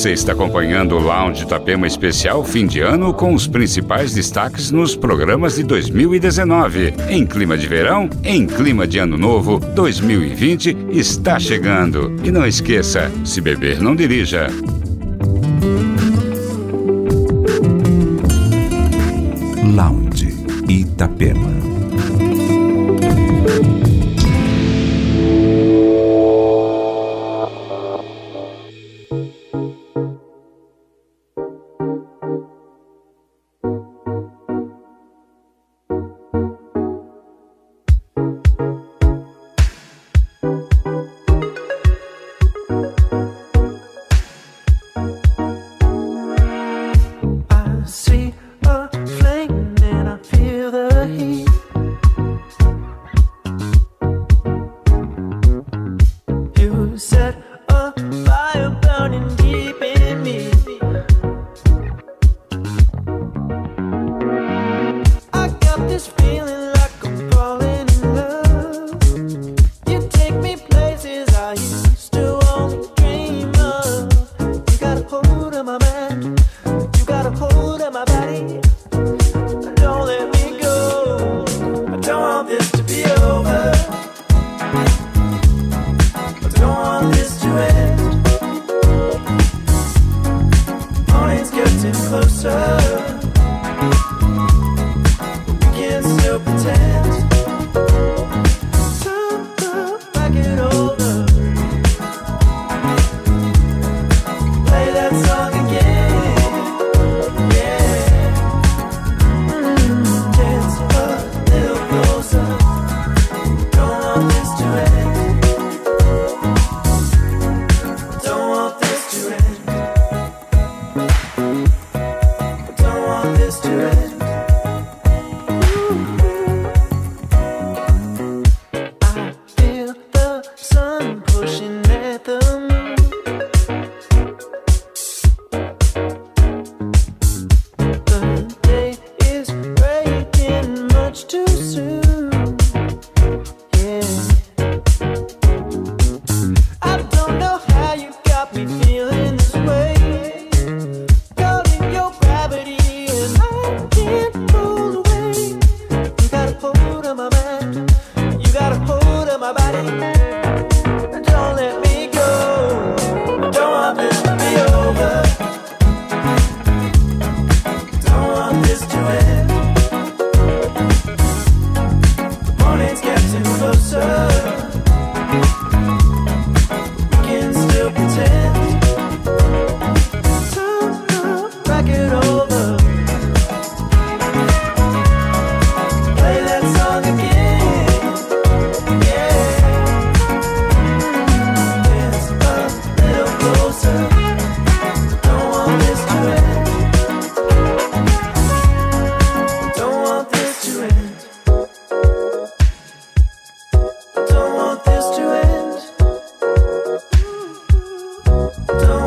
Você está acompanhando o Lounge Itapema Especial Fim de Ano com os principais destaques nos programas de 2019. Em clima de verão, em clima de ano novo, 2020 está chegando. E não esqueça, se beber não dirija. Lounge Itapema. Don't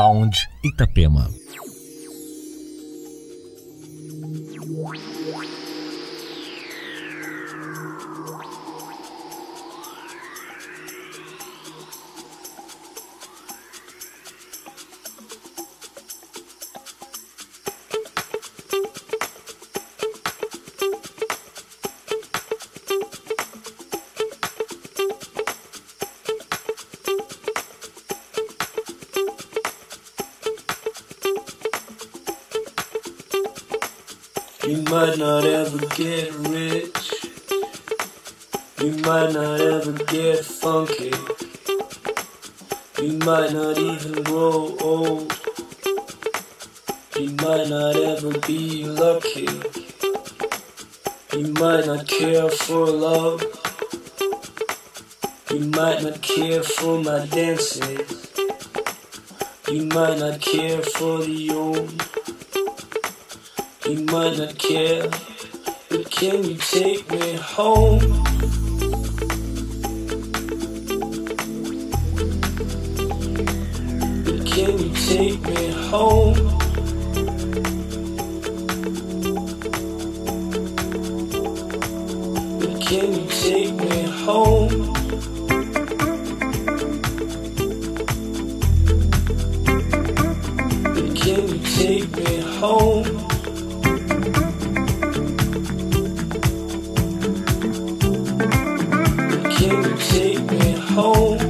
Lounge Itapema. Might not care for the old. You might not care, but can you take me home? But can you take me home? home. Can you take me home?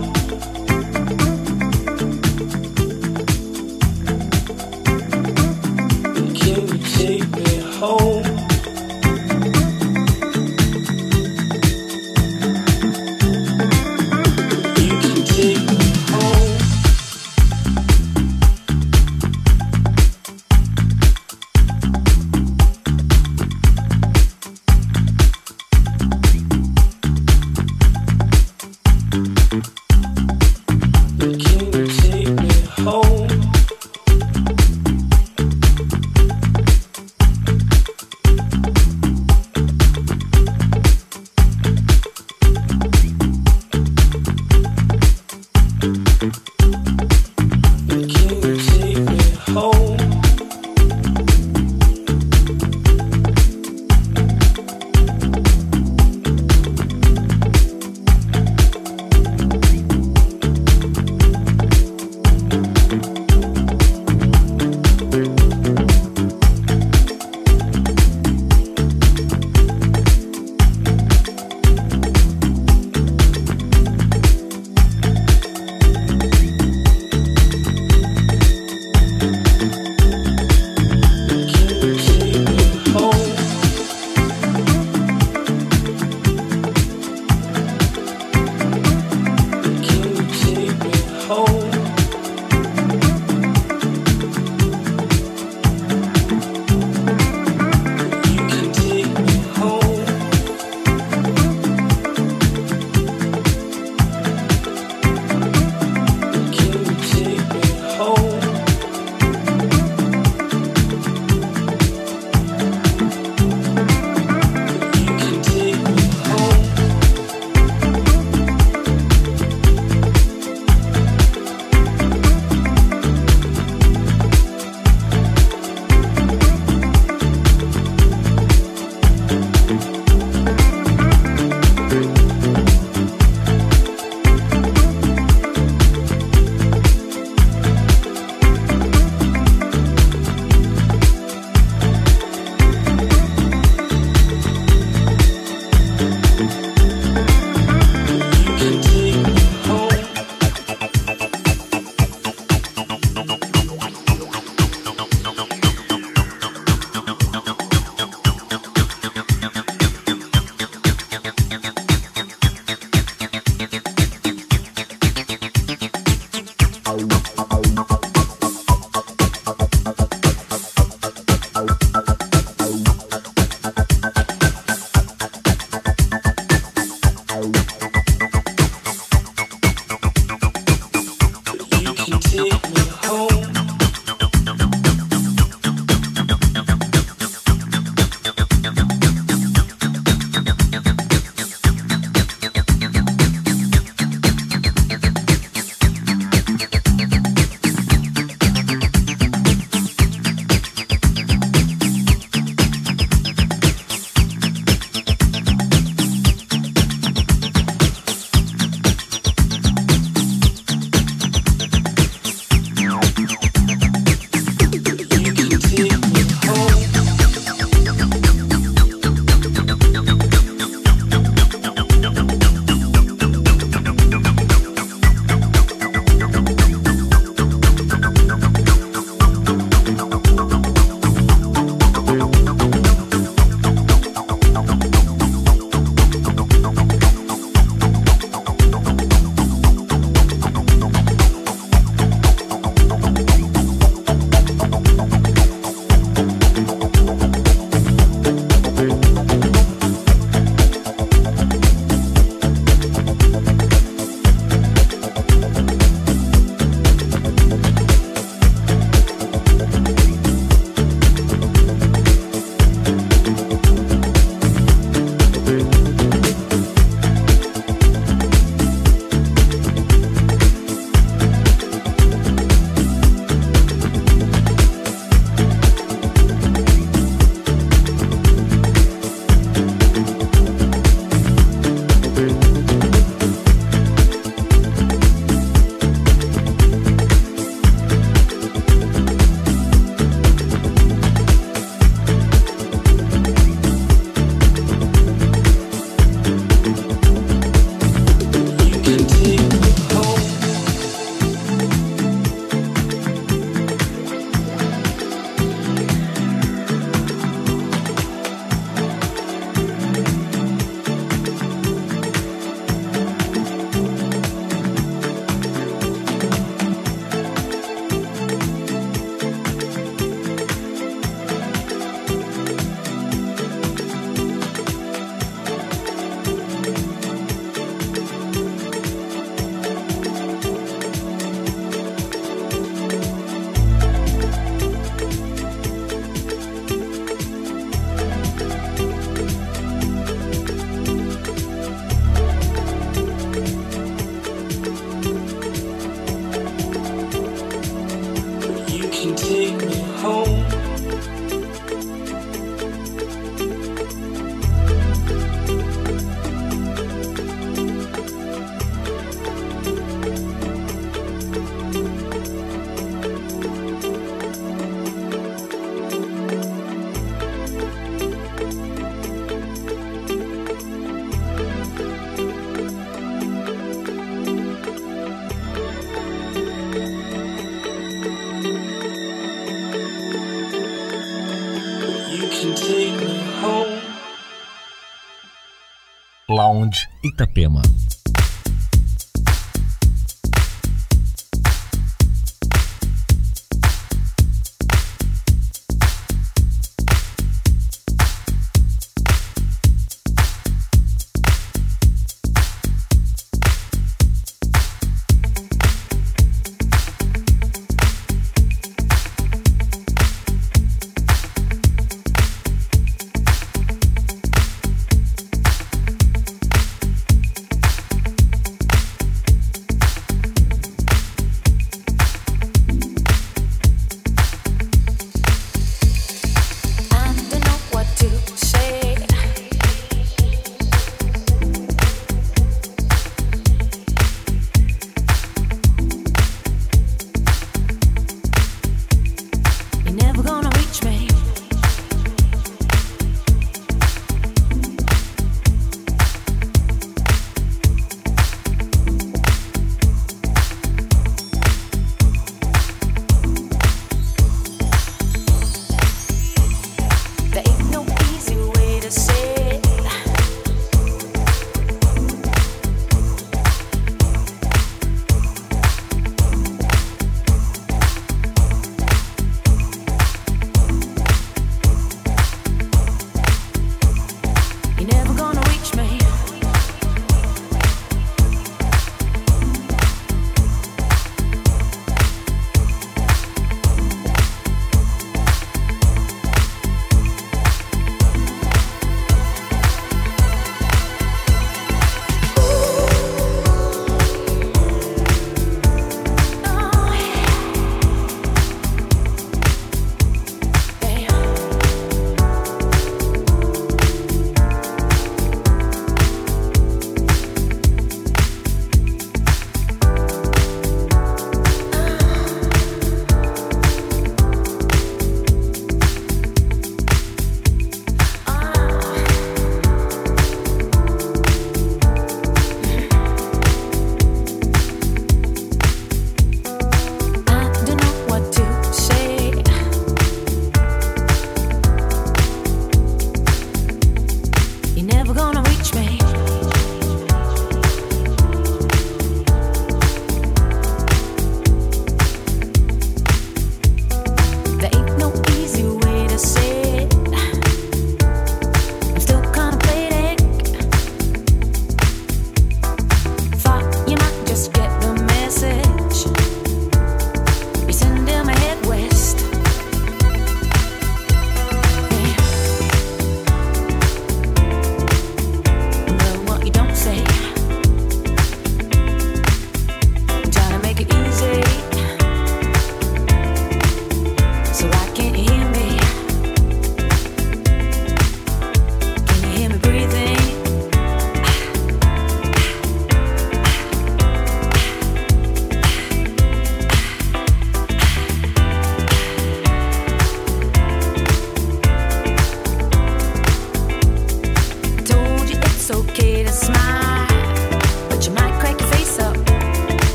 Itapema.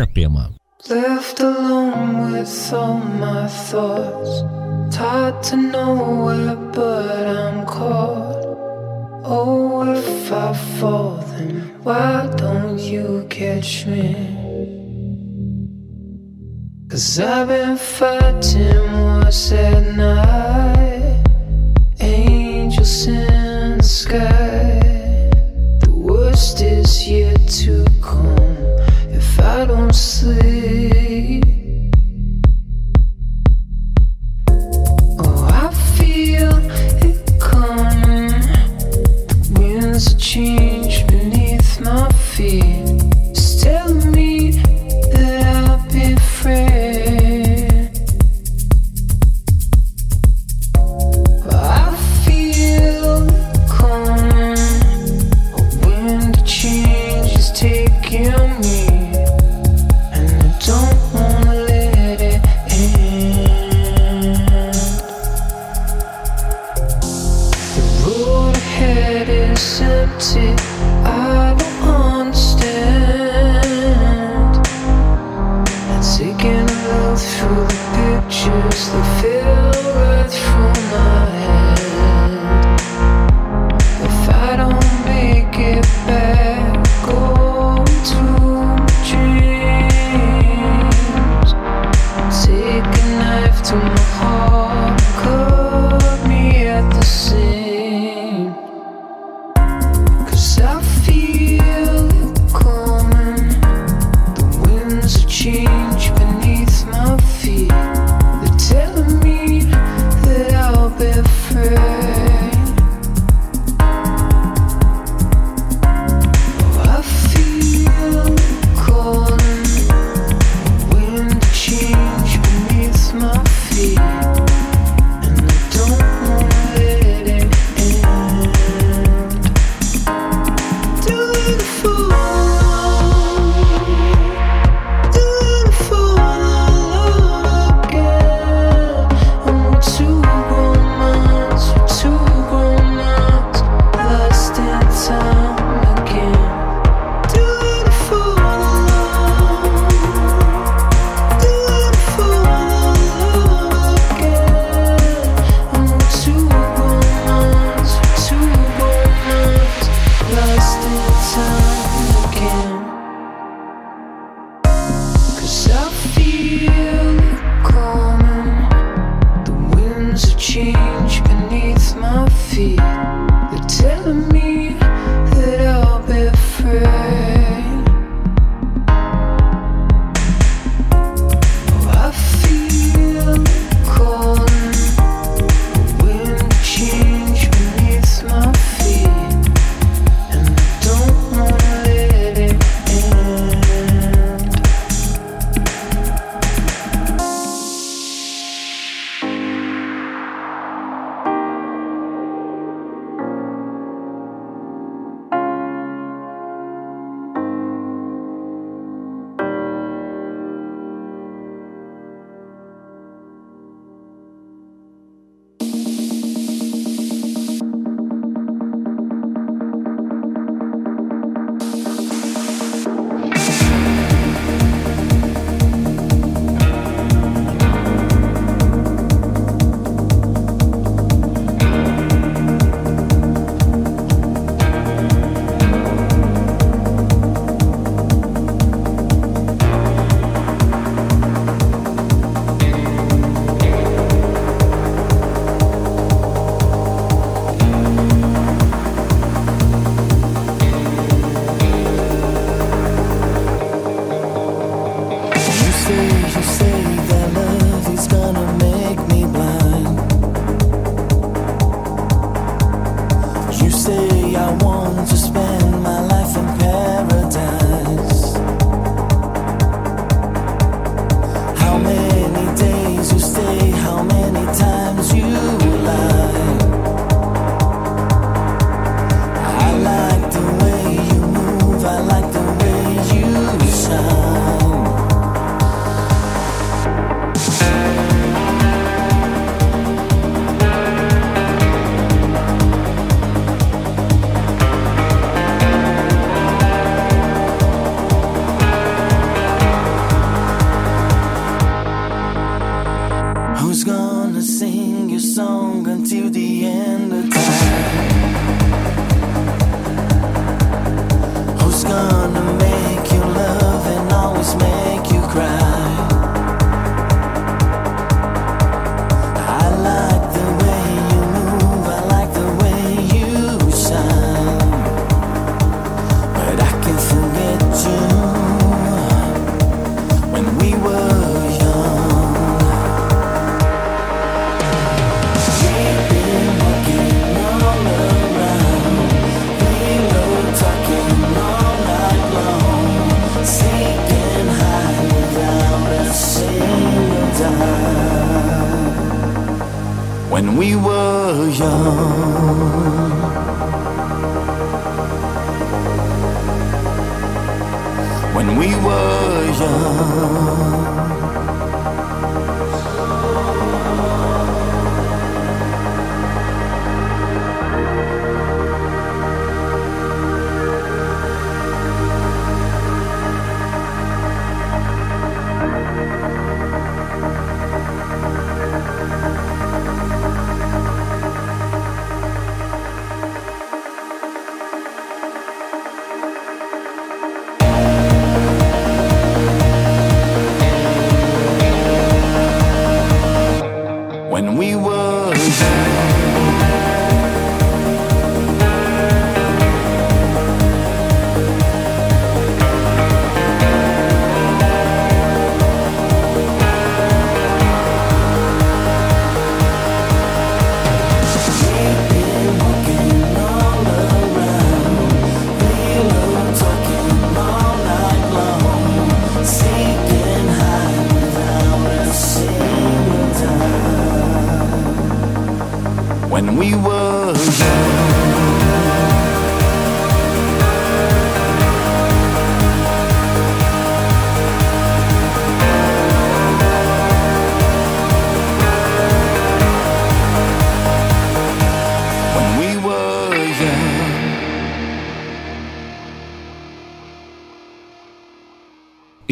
Itapema. Left alone with all my thoughts. Tied to nowhere, but I'm caught. Oh, if I fall, then why don't you catch me? Cause I've been fighting what's at night. Angels in the sky. The worst is yet to see.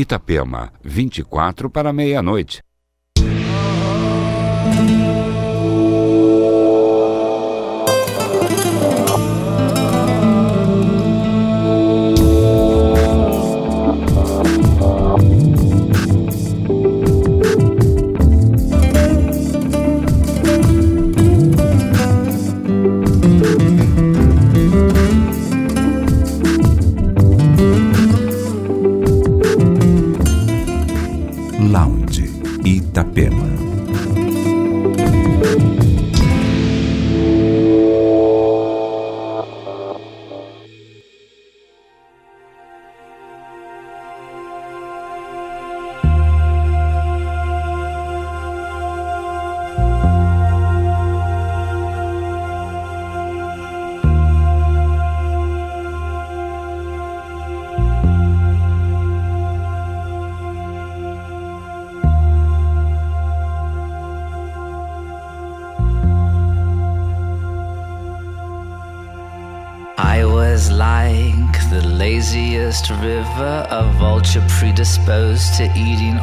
Itapema, 24 para meia-noite.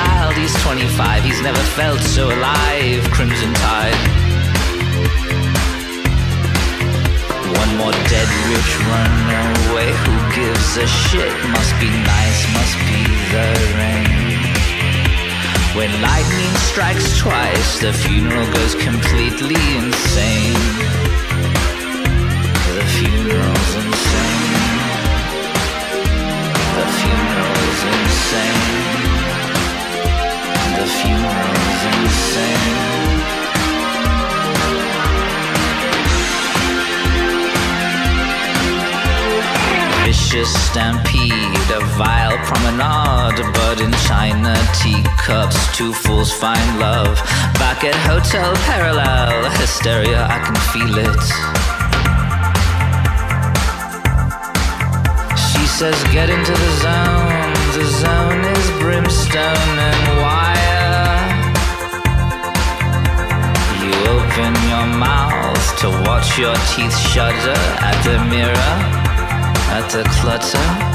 Child, he's 25, he's never felt so alive. Crimson Tide. One more dead rich runaway. Who gives a shit? Must be nice, must be the rain. When lightning strikes twice, the funeral goes completely insane. The funeral's insane. The funeral's insane. The funeral's vicious stampede, a vile promenade, china teacups, two fools find love. Back at Hotel Parallel, hysteria, I can feel it. She says, get into the zone, the zone is brimstone and wire. Open your mouth to watch your teeth shudder at the mirror at the clutter,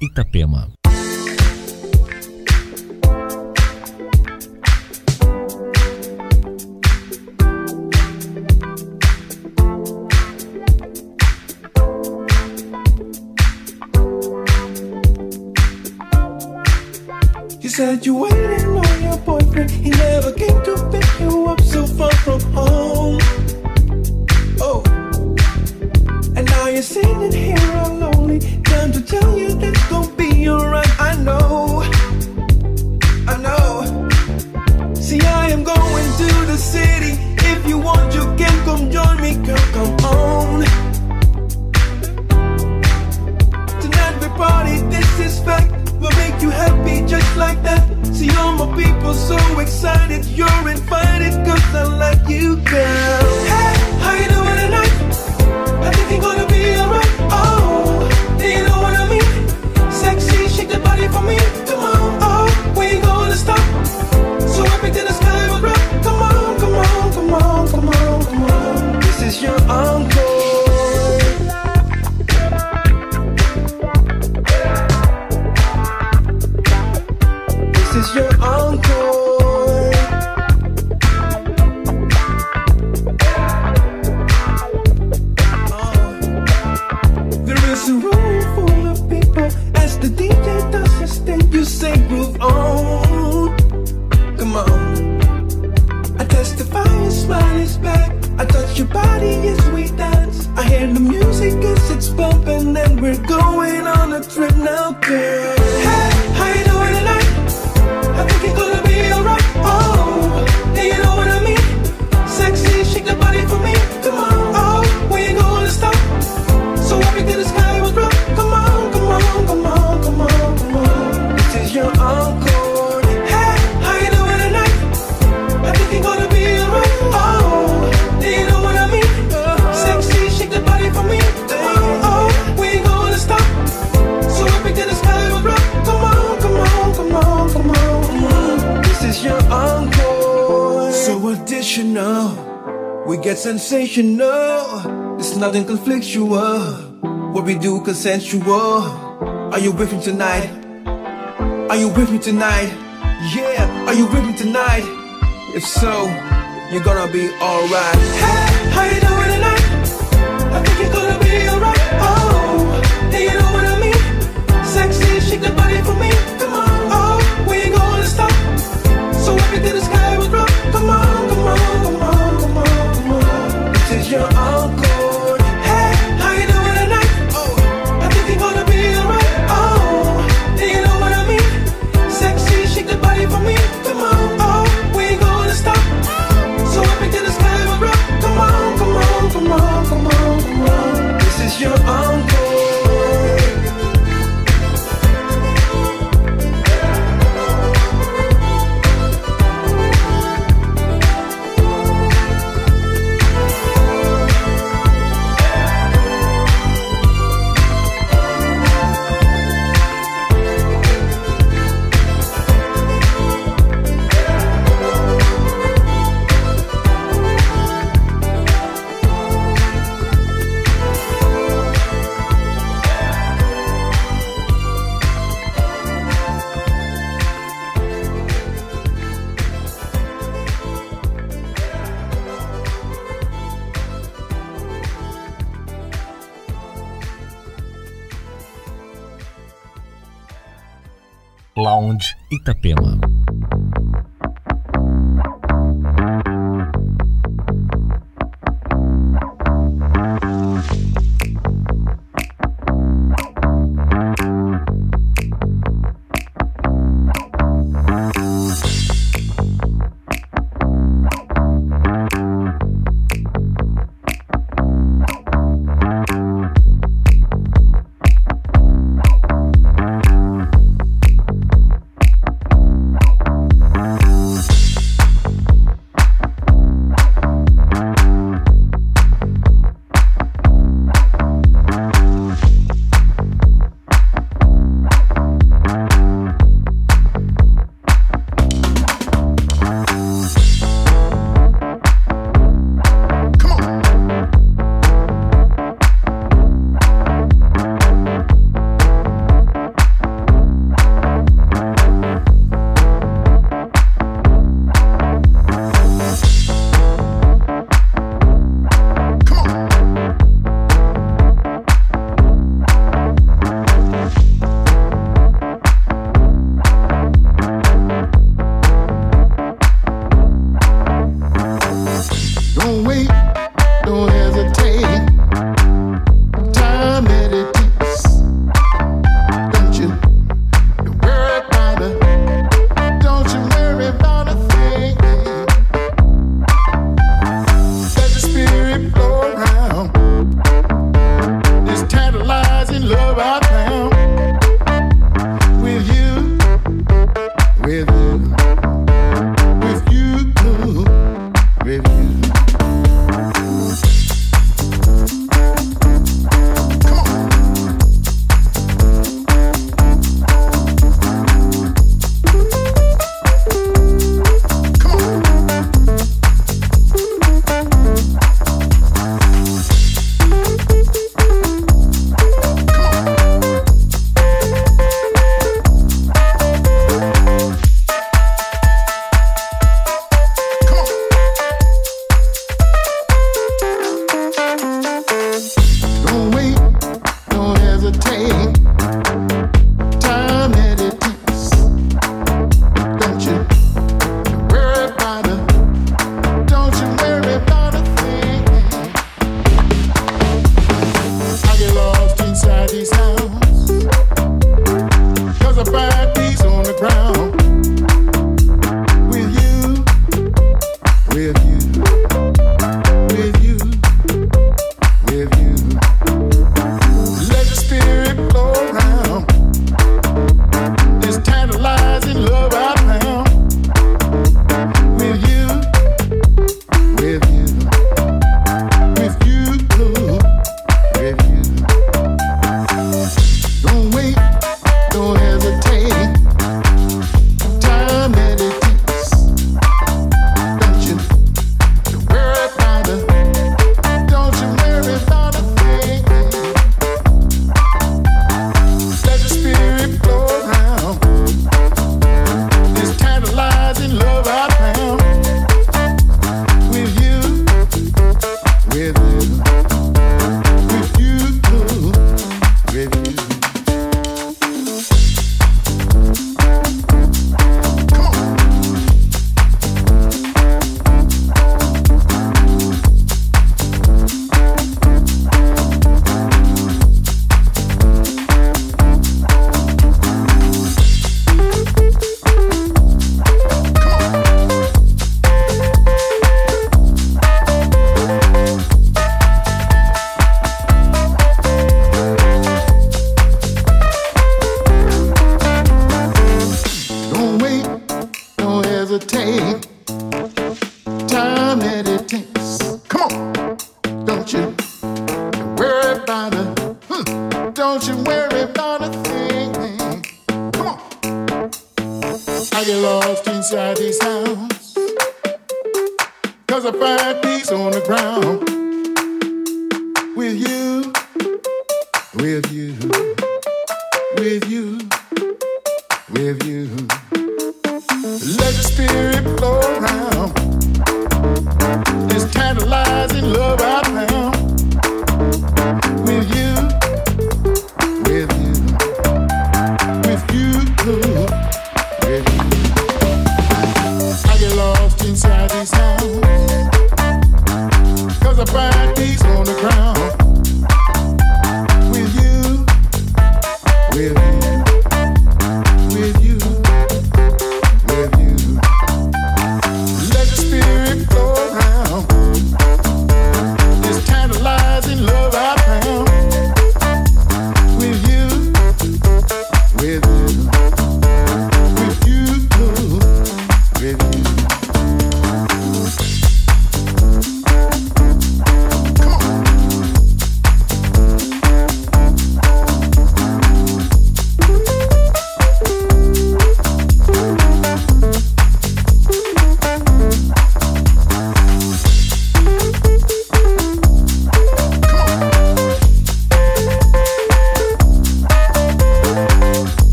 Itapema. nothing conflictual. What we do consensual. Are you with me tonight? Are you with me tonight? Yeah, are you with me tonight? If so, you're gonna be alright. Hey, how you doing tonight? I think you're gonna be alright. Oh, do you know what I mean? Sexy, shake the body for me. Come on, oh, we ain't gonna stop. So everything is. Sound Itapema.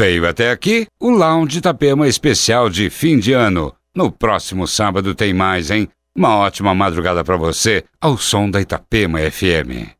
Veio até aqui o Lounge Itapema especial de fim de ano. No próximo sábado tem mais, hein? Uma ótima madrugada para você ao som da Itapema FM.